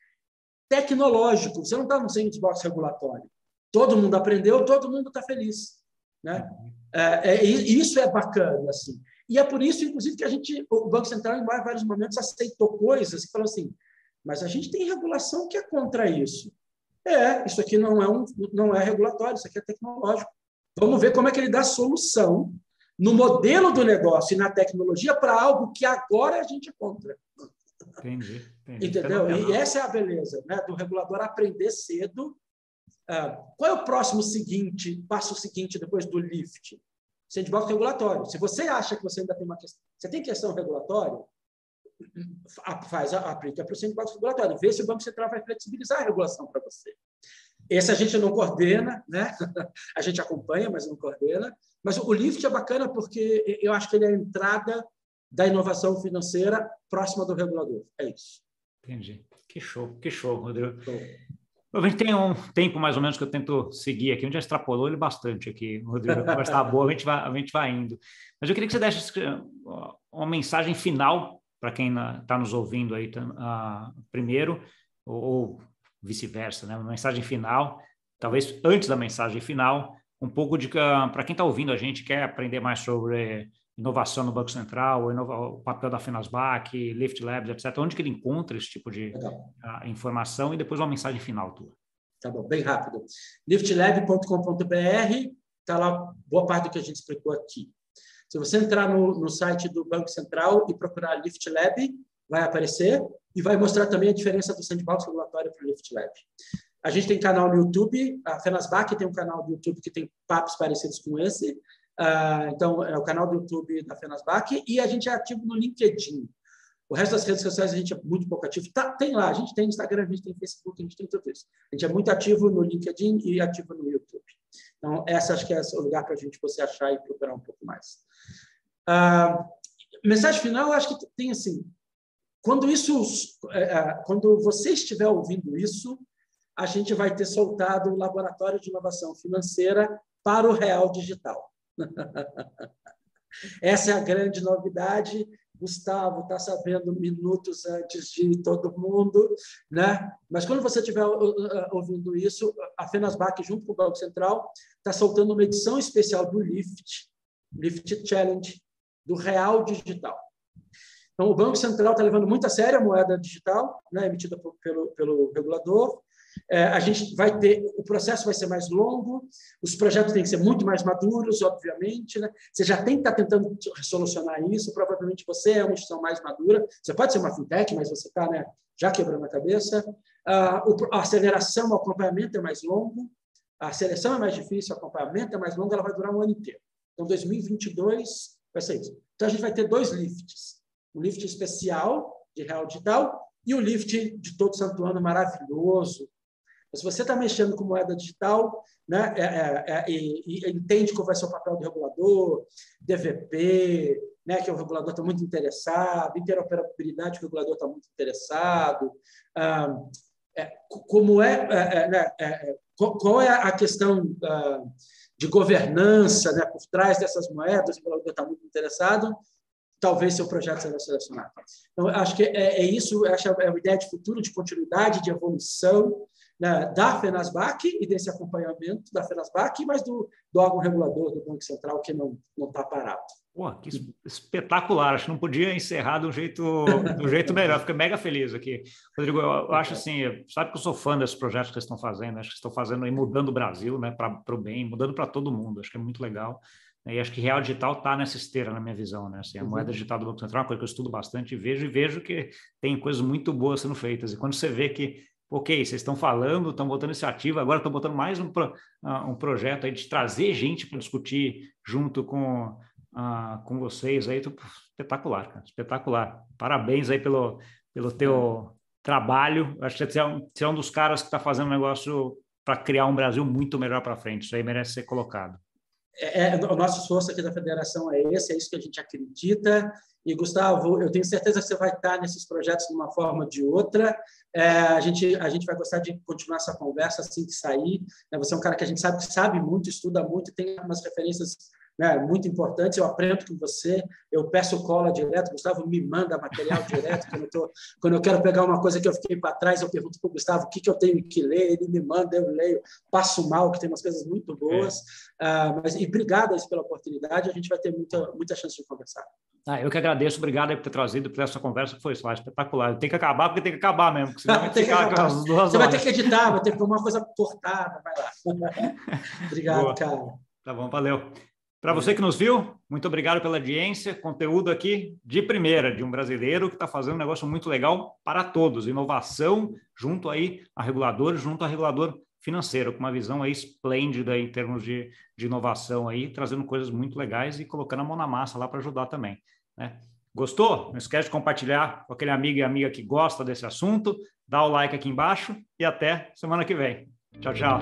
tecnológico, você não está num sandbox regulatório. Todo mundo aprendeu, todo mundo está feliz. Né? É, é, isso é bacana. assim. E é por isso, inclusive, que a gente, o Banco Central, em vários momentos, aceitou coisas que falam assim, mas a gente tem regulação que é contra isso. É, isso aqui não é, um, não é regulatório, isso aqui é tecnológico. Vamos ver como é que ele dá solução no modelo do negócio e na tecnologia para algo que agora a gente encontra. Entendi. entendi. Entendeu? E essa é a beleza né? do regulador aprender cedo. Ah, qual é o próximo seguinte, passo seguinte depois do lift? Sandbox regulatório. Se você acha que você ainda tem uma questão, você tem questão regulatória, faz, aplica para o sandbox regulatório. Vê se o Banco Central vai flexibilizar a regulação para você. Esse a gente não coordena, né? a gente acompanha, mas não coordena. Mas o LIFT é bacana porque eu acho que ele é a entrada da inovação financeira próxima do regulador. É isso. Entendi. Que show, que show, Rodrigo. Show. A gente tem um tempo mais ou menos que eu tento seguir aqui, onde já extrapolou ele bastante aqui, Rodrigo. A conversa está boa, a gente, vai, a gente vai indo. Mas eu queria que você desse uma mensagem final para quem está nos ouvindo aí uh, primeiro, ou, ou vice-versa, né? Uma mensagem final, talvez antes da mensagem final, um pouco de uh, para quem está ouvindo a gente quer aprender mais sobre inovação no Banco Central, o papel da Finasbac, Lift Labs, etc. Onde que ele encontra esse tipo de uh, informação e depois uma mensagem final tua. Tá bom, bem rápido. liftlab.com.br está lá boa parte do que a gente explicou aqui. Se você entrar no, no site do Banco Central e procurar Lift Lab, vai aparecer e vai mostrar também a diferença do sandbox regulatório para o Lift Lab. A gente tem canal no YouTube, a Fenasbac tem um canal do YouTube que tem papos parecidos com esse, Uh, então, é o canal do YouTube da Fenasbac e a gente é ativo no LinkedIn. O resto das redes sociais a gente é muito pouco ativo. Tá, tem lá, a gente tem Instagram, a gente tem Facebook, a gente tem tudo isso. A gente é muito ativo no LinkedIn e ativo no YouTube. Então, essa acho que é o lugar para a gente você achar e procurar um pouco mais. Uh, mensagem final, acho que tem assim, quando isso, uh, quando você estiver ouvindo isso, a gente vai ter soltado o laboratório de inovação financeira para o real digital. Essa é a grande novidade. Gustavo está sabendo minutos antes de todo mundo, né? Mas quando você estiver uh, uh, ouvindo isso, a Fenasbac, junto com o Banco Central, está soltando uma edição especial do Lift, Lift Challenge, do Real Digital. Então, o Banco Central está levando muito a sério a moeda digital, né, emitida pelo, pelo regulador, é, a gente vai ter, o processo vai ser mais longo, os projetos têm que ser muito mais maduros, obviamente. Né? Você já tem que estar tentando solucionar isso, provavelmente você é uma instituição mais madura. Você pode ser uma fintech, mas você está né, já quebrando a cabeça. Ah, a aceleração, o acompanhamento é mais longo, a seleção é mais difícil, o acompanhamento é mais longo, ela vai durar um ano inteiro. Então, 2022 vai ser isso. Então, a gente vai ter dois lifts. Um lift especial de real digital e o lift de todo santo ano maravilhoso, mas se você está mexendo com moeda digital, né, é, é, é, e, e, entende qual vai ser o papel do regulador, DVP, né, que o regulador está muito interessado, interoperabilidade, que o regulador está muito interessado, ah, é, como é, é, é né, qual é a questão ah, de governança né, por trás dessas moedas, o regulador está muito interessado, talvez seu projeto seja selecionado. Então, acho que é, é isso, acho é uma ideia de futuro, de continuidade, de evolução, né, da FENASBAC e desse acompanhamento da FENASBAC, mas do, do órgão regulador do Banco Central, que não está parado. Pô, que espetacular! Acho que não podia encerrar do jeito, do jeito melhor. Fico mega feliz aqui. Rodrigo, eu, acho assim, sabe que eu sou fã desses projetos que vocês estão fazendo, acho que estão fazendo aí, mudando o Brasil né, para o bem, mudando para todo mundo. Acho que é muito legal. E acho que real digital está nessa esteira, na minha visão. Né? Assim, a uhum. moeda digital do Banco Central é uma coisa que eu estudo bastante e vejo, e vejo que tem coisas muito boas sendo feitas. E quando você vê que ok, vocês estão falando, estão botando iniciativa, agora estão botando mais um, pro, uh, um projeto aí de trazer gente para discutir junto com, uh, com vocês aí, espetacular, cara, espetacular. Parabéns aí pelo, pelo teu trabalho. Acho que você é um, você é um dos caras que está fazendo um negócio para criar um Brasil muito melhor para frente. Isso aí merece ser colocado. É, é, o nosso esforço aqui da federação é esse, é isso que a gente acredita. E, Gustavo, eu tenho certeza que você vai estar nesses projetos de uma forma ou de outra. É, a, gente, a gente vai gostar de continuar essa conversa assim que sair. Né? Você é um cara que a gente sabe que sabe muito, estuda muito, tem umas referências né, muito importantes. Eu aprendo com você, eu peço cola direto, Gustavo me manda material direto. Quando eu, tô, quando eu quero pegar uma coisa que eu fiquei para trás, eu pergunto para o Gustavo o que, que eu tenho que ler, ele me manda, eu leio, passo mal, que tem umas coisas muito boas. É. Uh, mas, e obrigado pela oportunidade, a gente vai ter muita, muita chance de conversar. Ah, eu que agradeço, obrigado por ter trazido para essa conversa, que foi lá, espetacular. Tem que acabar porque tem que acabar mesmo, senão vai ficar as duas Você horas. vai ter que editar, vai ter que ter uma coisa cortada, vai lá. obrigado, Boa. cara. Tá bom, valeu. Para você que nos viu, muito obrigado pela audiência. Conteúdo aqui de primeira, de um brasileiro que está fazendo um negócio muito legal para todos. Inovação junto aí a regulador, junto a regulador financeiro, com uma visão aí esplêndida em termos de, de inovação aí, trazendo coisas muito legais e colocando a mão na massa lá para ajudar também. Né? Gostou? Não esquece de compartilhar com aquele amigo e amiga que gosta desse assunto, dá o like aqui embaixo e até semana que vem. Tchau, tchau.